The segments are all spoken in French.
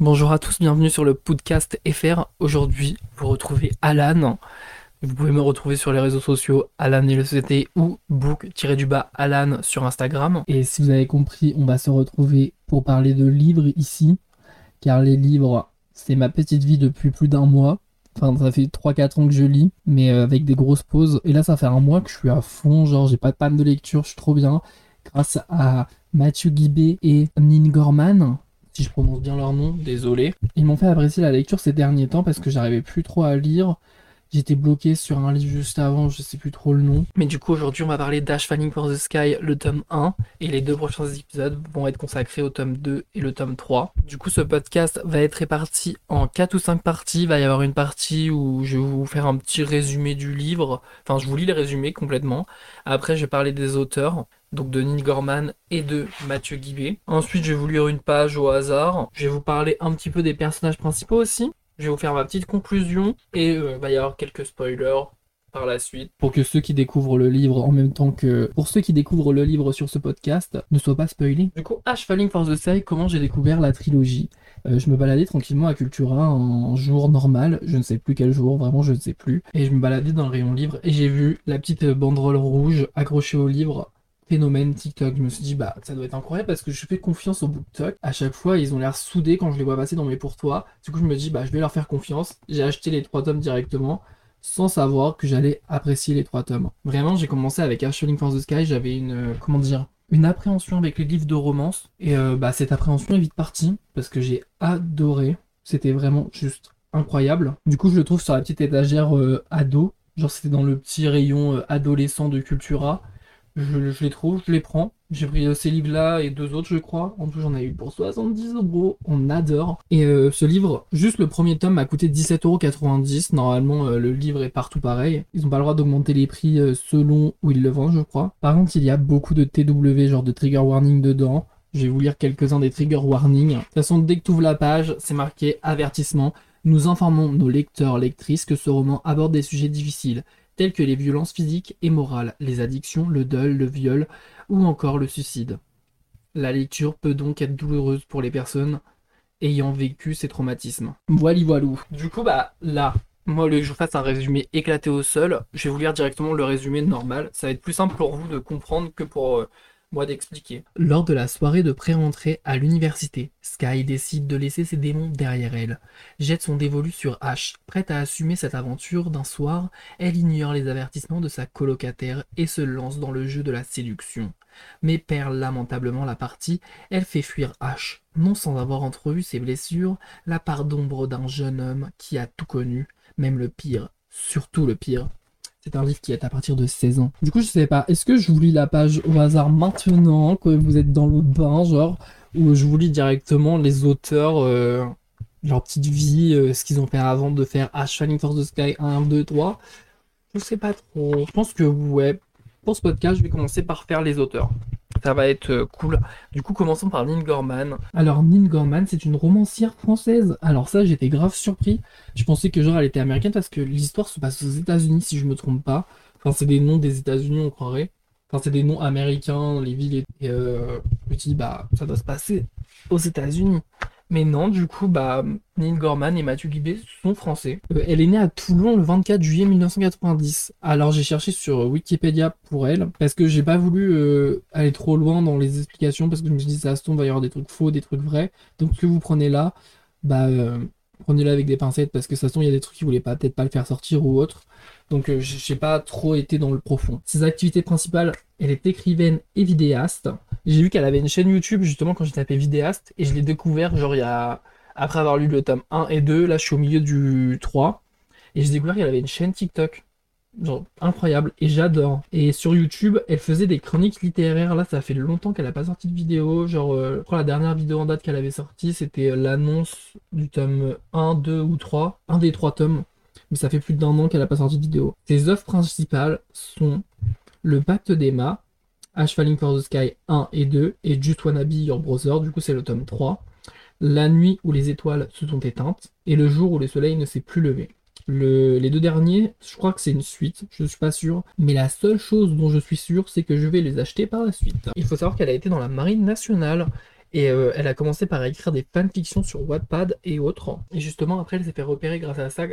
Bonjour à tous, bienvenue sur le podcast FR. Aujourd'hui, vous retrouvez Alan. Vous pouvez me retrouver sur les réseaux sociaux Alan LCT ou book-du-bas Alan sur Instagram. Et si vous avez compris, on va se retrouver pour parler de livres ici. Car les livres, c'est ma petite vie depuis plus d'un mois. Enfin, ça fait 3-4 ans que je lis, mais euh, avec des grosses pauses. Et là, ça fait un mois que je suis à fond. Genre, j'ai pas de panne de lecture, je suis trop bien. Grâce à Mathieu Guibé et Nin Gorman, si je prononce bien leur nom, désolé. Ils m'ont fait apprécier la lecture ces derniers temps parce que j'arrivais plus trop à lire. J'étais bloqué sur un livre juste avant, je sais plus trop le nom. Mais du coup, aujourd'hui, on va parler d'Ash Falling for the Sky, le tome 1, et les deux prochains épisodes vont être consacrés au tome 2 et le tome 3. Du coup, ce podcast va être réparti en 4 ou 5 parties. Il va y avoir une partie où je vais vous faire un petit résumé du livre. Enfin, je vous lis le résumé complètement. Après, je vais parler des auteurs donc de Neil Gorman et de Mathieu Guibé. Ensuite, je vais vous lire une page au hasard. Je vais vous parler un petit peu des personnages principaux aussi. Je vais vous faire ma petite conclusion et euh, il va y avoir quelques spoilers par la suite pour que ceux qui découvrent le livre en même temps que pour ceux qui découvrent le livre sur ce podcast ne soient pas spoilés. Du coup, Ash Falling for the Sky, comment j'ai découvert la trilogie? Euh, Je me baladais tranquillement à Cultura un jour normal, je ne sais plus quel jour, vraiment je ne sais plus, et je me baladais dans le rayon livre et j'ai vu la petite banderole rouge accrochée au livre phénomène TikTok. Je me suis dit, bah, ça doit être incroyable parce que je fais confiance au BookTok. À chaque fois, ils ont l'air soudés quand je les vois passer dans mes pourtois. Du coup, je me dis, bah, je vais leur faire confiance. J'ai acheté les trois tomes directement sans savoir que j'allais apprécier les trois tomes. Vraiment, j'ai commencé avec Ashling for the Sky. J'avais une, euh, comment dire, une appréhension avec les livres de romance. Et euh, bah, cette appréhension est vite partie parce que j'ai adoré. C'était vraiment juste incroyable. Du coup, je le trouve sur la petite étagère euh, ado. Genre, c'était dans le petit rayon adolescent de Cultura. Je, les trouve, je les prends. J'ai pris euh, ces livres-là et deux autres, je crois. En tout, j'en ai eu pour 70 euros. On adore. Et euh, ce livre, juste le premier tome m'a coûté 17,90€. Normalement, euh, le livre est partout pareil. Ils n'ont pas le droit d'augmenter les prix selon où ils le vendent, je crois. Par contre, il y a beaucoup de TW, genre de trigger warning dedans. Je vais vous lire quelques-uns des trigger warnings. De toute façon, dès que tu ouvres la page, c'est marqué avertissement. Nous informons nos lecteurs, lectrices que ce roman aborde des sujets difficiles, tels que les violences physiques et morales, les addictions, le deuil, le viol ou encore le suicide. La lecture peut donc être douloureuse pour les personnes ayant vécu ces traumatismes. Voilà, voilou. Du coup, bah là, moi, au lieu que je fasse un résumé éclaté au sol, je vais vous lire directement le résumé normal. Ça va être plus simple pour vous de comprendre que pour euh, moi d'expliquer. Lors de la soirée de pré-entrée à l'université, Sky décide de laisser ses démons derrière elle. Jette son dévolu sur Ash. Prête à assumer cette aventure d'un soir, elle ignore les avertissements de sa colocataire et se lance dans le jeu de la séduction. Mais perd lamentablement la partie, elle fait fuir Ash, non sans avoir entrevu ses blessures, la part d'ombre d'un jeune homme qui a tout connu, même le pire, surtout le pire, c'est un livre qui est à partir de 16 ans. Du coup, je sais pas, est-ce que je vous lis la page au hasard maintenant, que vous êtes dans le bain, genre, ou je vous lis directement les auteurs, euh, leur petite vie, euh, ce qu'ils ont fait avant de faire Ash Falling for the Sky 1, 2, 3 Je sais pas trop. Je pense que, ouais, pour ce podcast, je vais commencer par faire les auteurs. Ça va être euh, cool. Du coup, commençons par Nin Gorman. Alors, Nin Gorman, c'est une romancière française. Alors ça, j'étais grave surpris. Je pensais que genre elle était américaine parce que l'histoire se passe aux États-Unis, si je me trompe pas. Enfin, c'est des noms des États-Unis, on croirait. Enfin, c'est des noms américains, les villes. Et euh, je me dis, bah, ça doit se passer aux États-Unis. Mais non, du coup, bah, Neil Gorman et Mathieu Guibé sont français. Euh, elle est née à Toulon le 24 juillet 1990. Alors j'ai cherché sur Wikipédia pour elle, parce que j'ai pas voulu euh, aller trop loin dans les explications, parce que je me suis dit, ça se va y avoir des trucs faux, des trucs vrais. Donc ce que vous prenez là, bah, euh, prenez-le avec des pincettes, parce que ça se il y a des trucs qui voulaient pas, peut-être pas le faire sortir ou autre. Donc euh, j'ai pas trop été dans le profond. Ses activités principales, elle est écrivaine et vidéaste. J'ai vu qu'elle avait une chaîne YouTube justement quand j'ai tapé vidéaste et je l'ai découvert genre il y a après avoir lu le tome 1 et 2, là je suis au milieu du 3 et j'ai découvert qu'elle avait une chaîne TikTok. Genre incroyable et j'adore. Et sur YouTube, elle faisait des chroniques littéraires. Là, ça fait longtemps qu'elle a pas sorti de vidéo. Genre, euh, je crois la dernière vidéo en date qu'elle avait sortie, c'était l'annonce du tome 1, 2 ou 3. Un des trois tomes mais ça fait plus d'un an qu'elle n'a pas sorti de vidéo. Ses œuvres principales sont Le Pacte d'Emma, Ash Falling for the Sky 1 et 2, et Just Wanna Be Your Brother, du coup c'est le tome 3. La nuit où les étoiles se sont éteintes, et le jour où le soleil ne s'est plus levé. les deux derniers, je crois que c'est une suite, je ne suis pas sûr, mais la seule chose dont je suis sûr, c'est que je vais les acheter par la suite. Il faut savoir qu'elle a été dans la marine nationale, Et euh, elle a commencé par écrire des fanfictions sur Wattpad et autres. Et justement, après, elle s'est fait repérer grâce à ça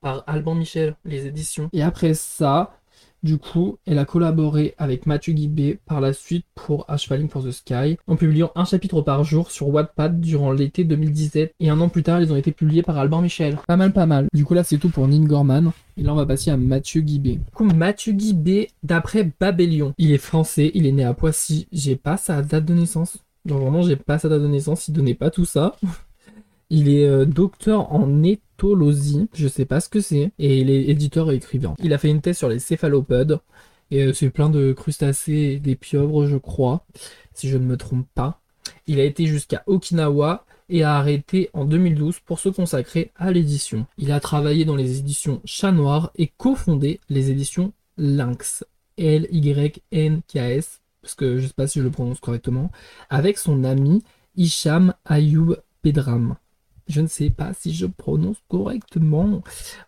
par Alban Michel, les éditions. Et après ça, du coup, elle a collaboré avec Mathieu Guibé par la suite pour Ash Falling for the Sky, en publiant un chapitre par jour sur Wattpad durant l'été 2017, et un an plus tard, ils ont été publiés par Alban Michel. Pas mal, pas mal. Du coup, là, c'est tout pour Nin Gorman, et là, on va passer à Mathieu Guibé. Du coup, Mathieu Guibé, d'après Babélion, il est français, il est né à Poissy, j'ai pas sa date de naissance. Donc vraiment, j'ai pas sa date de naissance, il donnait pas tout ça. Il est euh, docteur en éthologie, je sais pas ce que c'est, et il est éditeur et écrivain. Il a fait une thèse sur les céphalopodes, et euh, c'est plein de crustacés et des pieuvres, je crois, si je ne me trompe pas. Il a été jusqu'à Okinawa et a arrêté en 2012 pour se consacrer à l'édition. Il a travaillé dans les éditions Chat Noir et cofondé les éditions Lynx, L-Y-N-K-S, parce que je sais pas si je le prononce correctement, avec son ami Isham Ayoub Pedram. Je ne sais pas si je prononce correctement.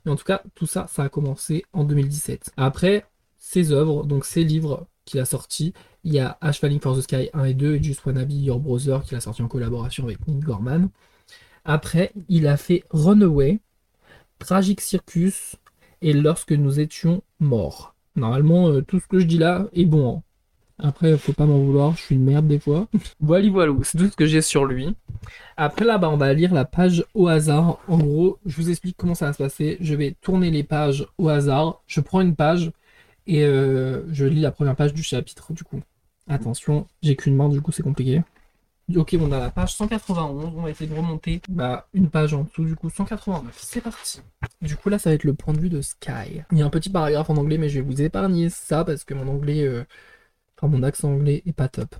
Mais en tout cas, tout ça, ça a commencé en 2017. Après, ses œuvres, donc ses livres qu'il a sortis, il y a Ash Falling for the Sky 1 et 2 et Just Wanna Your Brother qu'il a sorti en collaboration avec Nick Gorman. Après, il a fait Runaway, Tragic Circus et Lorsque nous étions morts. Normalement, euh, tout ce que je dis là est bon. Après, faut pas m'en vouloir, je suis une merde des fois. voilà, voilà, c'est tout ce que j'ai sur lui. Après là, bas on va lire la page au hasard. En gros, je vous explique comment ça va se passer. Je vais tourner les pages au hasard. Je prends une page et euh, je lis la première page du chapitre, du coup. Attention, j'ai qu'une main, du coup, c'est compliqué. Ok, on a la page 191, on va essayer de remonter bah, une page en dessous, du coup 189. C'est parti. Du coup là, ça va être le point de vue de Sky. Il y a un petit paragraphe en anglais, mais je vais vous épargner ça parce que mon anglais, euh, mon accent anglais est pas top.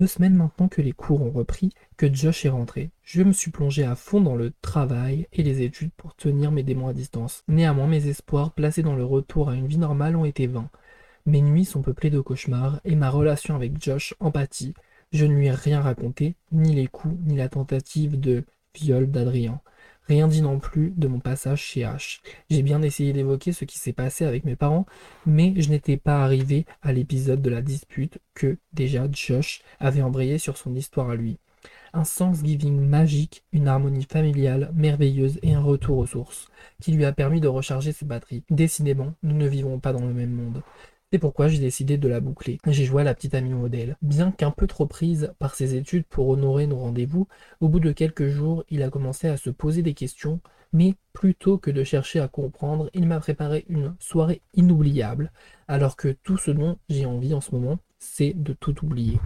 Deux semaines maintenant que les cours ont repris, que Josh est rentré, je me suis plongé à fond dans le travail et les études pour tenir mes démons à distance. Néanmoins, mes espoirs placés dans le retour à une vie normale ont été vains. Mes nuits sont peuplées de cauchemars et ma relation avec Josh empathie. Je ne lui ai rien raconté, ni les coups, ni la tentative de viol d'Adrien. Rien dit non plus de mon passage chez H. J'ai bien essayé d'évoquer ce qui s'est passé avec mes parents, mais je n'étais pas arrivé à l'épisode de la dispute que, déjà, Josh avait embrayé sur son histoire à lui. Un Thanksgiving magique, une harmonie familiale merveilleuse et un retour aux sources, qui lui a permis de recharger ses batteries. Décidément, nous ne vivons pas dans le même monde. C'est pourquoi j'ai décidé de la boucler. J'ai joué à la petite amie modèle. Bien qu'un peu trop prise par ses études pour honorer nos rendez-vous, au bout de quelques jours, il a commencé à se poser des questions, mais plutôt que de chercher à comprendre, il m'a préparé une soirée inoubliable, alors que tout ce dont j'ai envie en ce moment, c'est de tout oublier.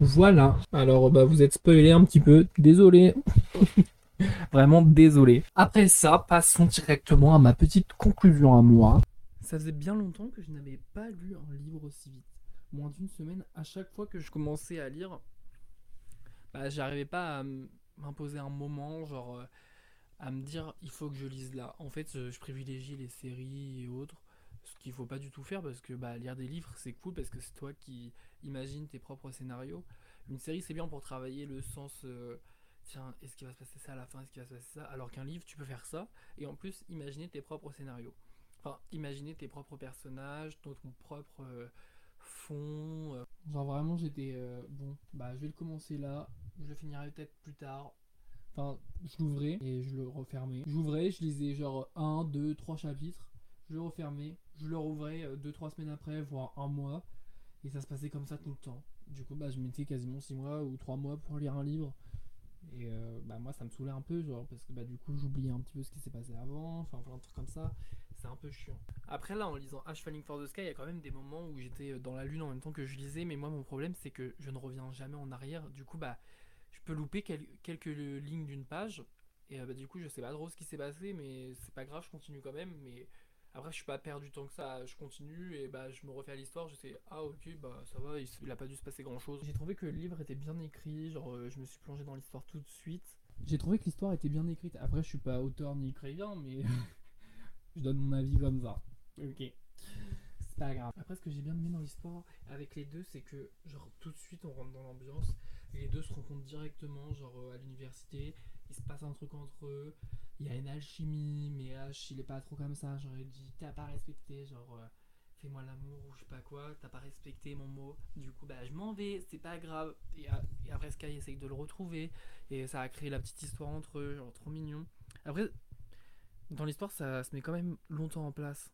Voilà. Alors, bah, vous êtes spoilé un petit peu. Désolé. Vraiment désolé. Après ça, passons directement à ma petite conclusion à moi. Ça faisait bien longtemps que je n'avais pas lu un livre aussi vite. Moins d'une semaine, à chaque fois que je commençais à lire, bah, j'arrivais pas à m'imposer un moment, genre euh, à me dire il faut que je lise là. En fait, je, privilégie les séries et autres, ce qu'il faut pas du tout faire parce que bah, lire des livres c'est cool parce que c'est toi qui imagines tes propres scénarios. Une série c'est bien pour travailler le sens. Euh, tiens, est-ce qu'il va se passer ça à la fin, est-ce qu'il va se passer ça? Alors qu'un livre, tu peux faire ça et en plus imaginer tes propres scénarios. Enfin, imaginer tes propres personnages, ton, propre euh, fond. Euh. Genre vraiment, j'étais euh, bon, bah je vais le commencer là, je le finirai peut-être plus tard. Enfin, je l'ouvrais et je le refermais. J'ouvrais, je lisais genre 1, 2, 3 chapitres, je le refermais, je le rouvrais 2-3 semaines après, voire un mois. Et ça se passait comme ça tout le temps. Du coup, bah, je mettais quasiment 6 mois ou 3 mois pour lire un livre. Et bah, moi, ça me saoulait un peu, genre, parce que bah, du coup, j'oubliais un petit peu ce qui s'est passé avant, enfin, plein de trucs comme ça c'est un peu chiant. Après là, en lisant Ash Falling for the Sky, il y a quand même des moments où j'étais euh, dans la lune en même temps que je lisais, mais moi mon problème c'est que je ne reviens jamais en arrière. Du coup, bah, je peux louper quelques lignes d'une page, et euh, bah, du coup, je sais pas trop ce qui s'est passé, mais c'est pas grave, je continue quand même. Mais après, je suis pas perdu tant que ça, je continue et bah, je me refais à l'histoire, je sais, ah ok, bah ça va, il, a pas dû se passer grand chose. J'ai trouvé que le livre était bien écrit, genre euh, je me suis plongé dans l'histoire tout de suite. J'ai trouvé que l'histoire était bien écrite. Après, je suis pas auteur ni écrivain, mais Je donne mon avis comme ça. Ok. C'est pas grave. Après, ce que j'ai bien aimé dans l'histoire avec les deux, c'est que, genre, tout de suite, on rentre dans l'ambiance. Les deux se rencontrent directement, genre, euh, à l'université. Il se passe un truc entre eux. Il y a une alchimie, mais H, il est pas trop comme ça. Genre, il dit, t'as pas respecté. Genre, euh, fais-moi l'amour ou je sais pas quoi, t'as pas respecté mon mot, du coup bah je m'en vais, c'est pas grave. Et, et, après Sky essaye de le retrouver, et ça a créé la petite histoire entre eux, genre trop mignon. Après, dans l'histoire ça se met quand même longtemps en place.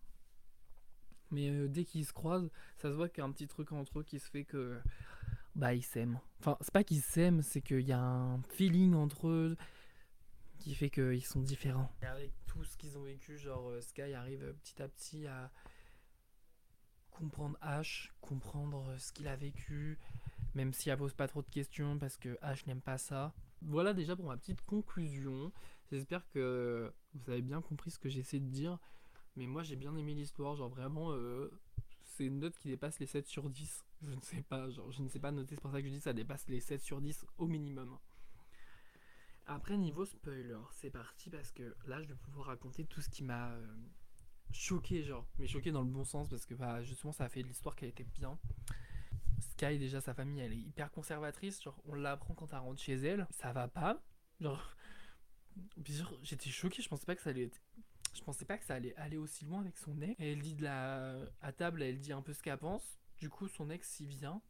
Mais euh, dès qu'ils se croisent, ça se voit qu'il y a un petit truc entre eux qui se fait que bah ils s'aiment. Enfin, c'est pas qu'ils s'aiment, c'est qu'il y a un feeling entre eux qui fait qu'ils sont différents. Avec tout ce qu'ils ont vécu, genre euh, Sky arrive euh, petit à petit à comprendre Ash, comprendre ce qu'il a vécu, même si elle pose pas trop de questions parce que Ash n'aime pas ça. Voilà déjà pour ma petite conclusion. J'espère que vous avez bien compris ce que j'essaie de dire. Mais moi j'ai bien aimé l'histoire, genre vraiment euh, c'est une note qui dépasse les 7 sur 10. Je ne sais pas, genre je ne sais pas noter, c'est pour ça que je dis ça dépasse les 7 sur 10 au minimum. Après niveau spoiler, c'est parti parce que là je vais pouvoir raconter tout ce qui m'a euh, choqué genre, mais choqué dans le bon sens parce que bah, justement ça a fait de l'histoire qui a été bien. Sky déjà sa famille elle est hyper conservatrice, genre on l'apprend quand elle rentre chez elle, ça va pas, genre j'étais choqué, je pensais pas que ça allait je pensais pas que ça allait aller aussi loin avec son ex. elle dit de la à table, elle dit un peu ce qu'elle pense. Du coup, son ex y vient.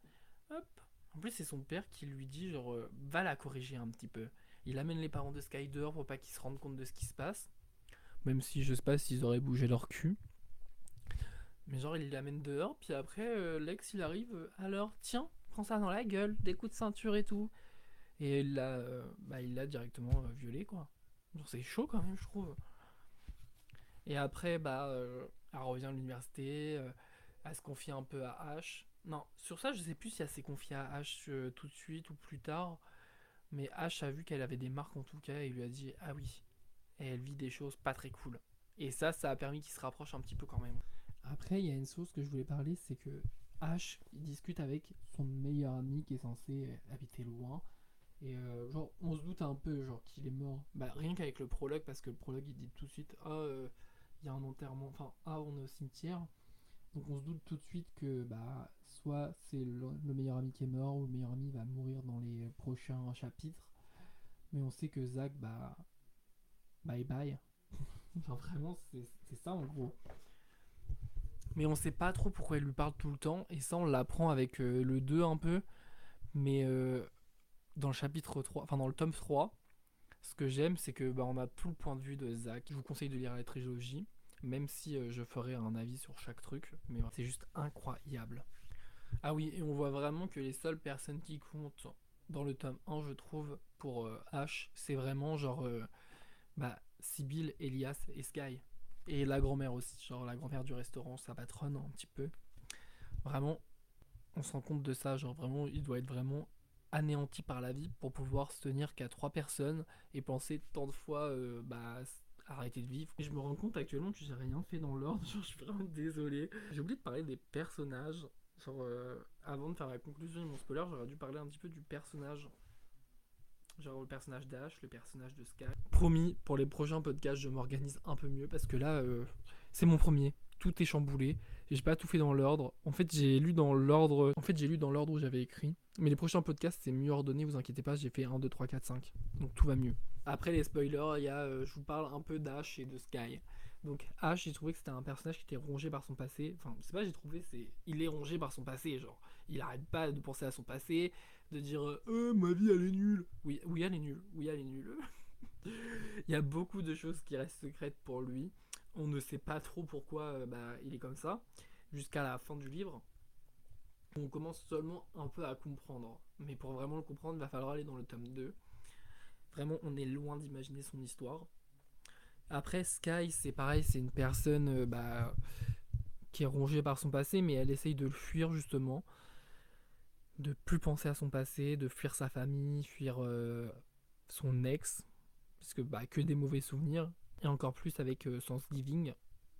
Hop. En plus, c'est son père qui lui dit genre euh, va la corriger un petit peu. Il amène les parents de Sky dehors pour pas qu'ils se rendent compte de ce qui se passe. Même si je sais pas s'ils auraient bougé leur cul. Mais genre, il l'amène dehors, puis après, euh, l'ex il arrive. Euh, alors, tiens, prends ça dans la gueule, des coups de ceinture et tout. Et il l'a bah, il l'a directement violé, quoi. C'est chaud quand même, je trouve. Et après, bah, euh, elle revient à l'université, euh, elle se confie un peu à H. Non, sur ça, je sais plus si elle s'est confiée à H euh, tout de suite ou plus tard. Mais H a vu qu'elle avait des marques en tout cas et lui a dit Ah oui. Et elle vit des choses pas très cool. Et ça, ça a permis qu'il se rapproche un petit peu quand même. Après, il y a une chose que je voulais parler, c'est que H il discute avec son meilleur ami qui est censé habiter loin. Et genre, on se doute un peu, genre, qu'il est mort. Bah, rien qu'avec le prologue, parce que le prologue, il dit tout de suite, ah, il y a un enterrement, enfin, ah, on est au cimetière. Donc on se doute tout de suite que bah, soit c'est le, meilleur ami qui est mort, ou le meilleur ami va mourir dans les prochains chapitres. Mais on sait que Zach, bah, bye bye. vraiment, c'est ça en gros. Mais on sait pas trop pourquoi il lui parle tout le temps, et ça on l'apprend avec euh, le 2 un peu. Mais euh, dans le chapitre 3, enfin dans le tome 3, ce que j'aime, c'est que bah, on a tout le point de vue de Zach. Je vous conseille de lire la trilogie, même si euh, je ferai un avis sur chaque truc, mais c'est juste incroyable. Ah oui, et on voit vraiment que les seules personnes qui comptent dans le tome 1, je trouve, pour euh, H, c'est vraiment genre euh, bah, Sibyl, Elias et Sky. Et la grand-mère aussi, genre la grand-mère du restaurant, sa patronne un petit peu. Vraiment, on se rend compte de ça, genre vraiment, il doit être vraiment anéanti par la vie pour pouvoir se tenir qu'à trois personnes et penser tant de fois euh, bah, arrêter de vivre. Et je me rends compte actuellement que j'ai rien fait dans l'ordre, je suis vraiment désolé. J'ai oublié de parler des personnages. Genre, euh, avant de faire la conclusion de mon spoiler, j'aurais dû parler un petit peu du personnage. Genre le personnage d'Ash, le personnage de Sky. Promis, pour les prochains podcasts, je m'organise un peu mieux parce que là, euh, c'est mon premier tout est chamboulé. J'ai pas tout fait dans l'ordre. En fait, j'ai lu dans l'ordre. En fait, j'ai lu dans l'ordre où j'avais écrit. Mais les prochains podcasts, c'est mieux ordonné, vous inquiétez pas, j'ai fait 1, 2, 3, 4, 5. Donc tout va mieux. Après les spoilers, il y a, euh, je vous parle un peu d'Ash et de Sky. Donc Ash, j'ai trouvé que c'était un personnage qui était rongé par son passé. Enfin, c'est pas j'ai trouvé, c'est il est rongé par son passé, genre. Il arrête pas de penser à son passé, de dire euh, ma vie elle est nulle. Oui, oui elle est nulle. Oui elle est nulle. il y a beaucoup de choses qui restent secrètes pour lui on ne sait pas trop pourquoi euh, bah, il est comme ça, jusqu'à la fin du livre. On commence seulement un peu à comprendre. Mais pour vraiment le comprendre, il va falloir aller dans le tome 2. Vraiment, on est loin d'imaginer son histoire. Après, Sky, c'est pareil, c'est une personne euh, bah, qui est rongée par son passé, mais elle essaye de le fuir justement. De plus penser à son passé, de fuir sa famille, fuir euh, son ex. Parce que bah, que des mauvais souvenirs. Et encore plus avec euh, Thanksgiving.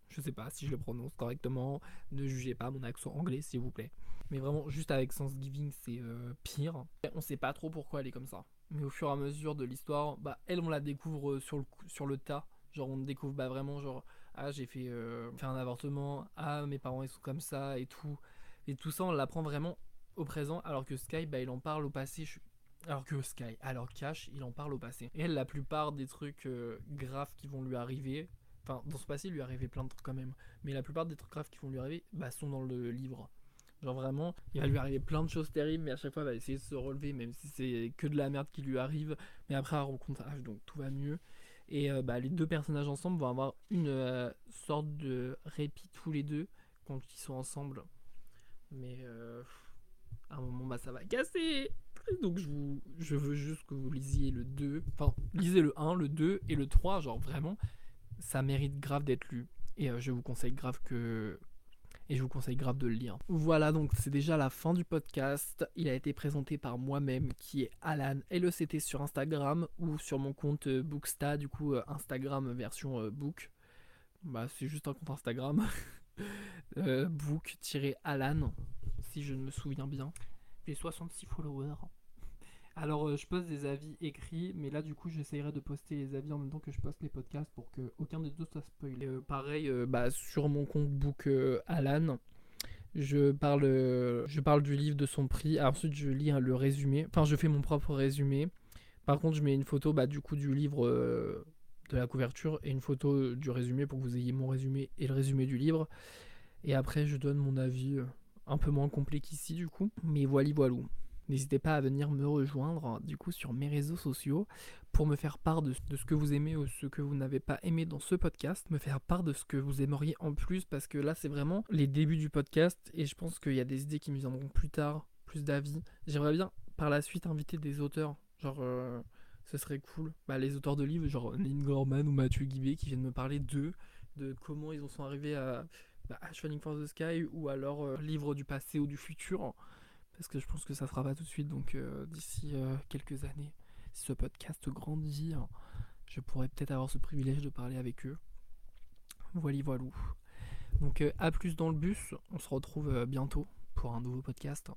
Je sais pas si je le prononce correctement. Ne jugez pas mon accent anglais, s'il vous plaît. Mais vraiment, juste avec Thanksgiving, c'est euh, pire. On sait pas trop pourquoi elle est comme ça. Mais au fur et à mesure de l'histoire, bah, elle, on la découvre euh, sur le, sur le tas. Genre, on découvre bah, vraiment, genre, ah, j'ai fait, fait un avortement. Ah, mes parents, ils sont comme ça et tout. Et tout ça, on l'apprend vraiment au présent. Alors que Sky, bah, il en parle au passé. Alors que Sky, alors Cash, il en parle au passé. Et elle, la plupart des trucs euh, graves qui vont lui arriver, Enfin, dans son passé, il lui arrivait plein de trucs quand même. Mais la plupart des trucs graves qui vont lui arriver bah, sont dans le livre. Genre vraiment, il va lui arriver plein de choses terribles, mais à chaque fois, il va essayer de se relever, même si c'est que de la merde qui lui arrive. Mais après, elle rencontre H, donc tout va mieux. Et euh, bah, les deux personnages ensemble vont avoir une euh, sorte de répit tous les deux quand ils sont ensemble. Mais euh, à un moment, bah, ça va casser. Donc je, vous, je veux juste que vous lisiez le 2. Enfin, lisez le 1, le 2 et le 3. Genre vraiment, ça mérite grave d'être lu. Et je vous conseille grave que, et je vous conseille grave de le lire. Voilà, donc c'est déjà la fin du podcast. Il a été présenté par moi-même, qui est Alan LECT sur Instagram ou sur mon compte euh, Booksta, du coup euh, Instagram version euh, book. Bah, c'est juste un compte Instagram. book-alan, si je ne me souviens bien. J'ai 66 followers. Alors, euh, je poste des avis écrits, mais là, du coup, j'essayerai de poster les avis en même temps que je poste les podcasts pour que aucun des deux soit spoilé. Euh, pareil, euh, bah, sur mon compte Book Alan, je parle, je parle du livre, de son prix. ensuite, je lis hein, le résumé. Enfin, je fais mon propre résumé. Par contre, je mets une photo bah, du coup du livre de la couverture et une photo du résumé pour que vous ayez mon résumé et le résumé du livre. Et après, je donne mon avis un peu moins complet qu'ici, du coup. Mais voilà, voilà. N'hésitez pas à venir me rejoindre du coup sur mes réseaux sociaux pour me faire part de, ce que vous aimez ou ce que vous n'avez pas aimé dans ce podcast, me faire part de ce que vous aimeriez en plus parce que là c'est vraiment les débuts du podcast et je pense qu'il y a des idées qui me viendront plus tard, plus d'avis. J'aimerais bien par la suite inviter des auteurs, genre euh, ce serait cool. Bah, les auteurs de livres, genre Lynn Gorman ou Mathieu Guibé qui viennent me parler d'eux, de comment ils en sont arrivés à, bah, Shining for the Sky ou alors euh, livre du passé ou du futur parce que je pense que ça sera pas tout de suite. Donc euh, d'ici euh, quelques années, si ce podcast grandit, hein, je pourrais peut-être avoir ce privilège de parler avec eux. Voilà, voilou. Donc euh, à plus dans le bus, on se retrouve bientôt pour un nouveau podcast.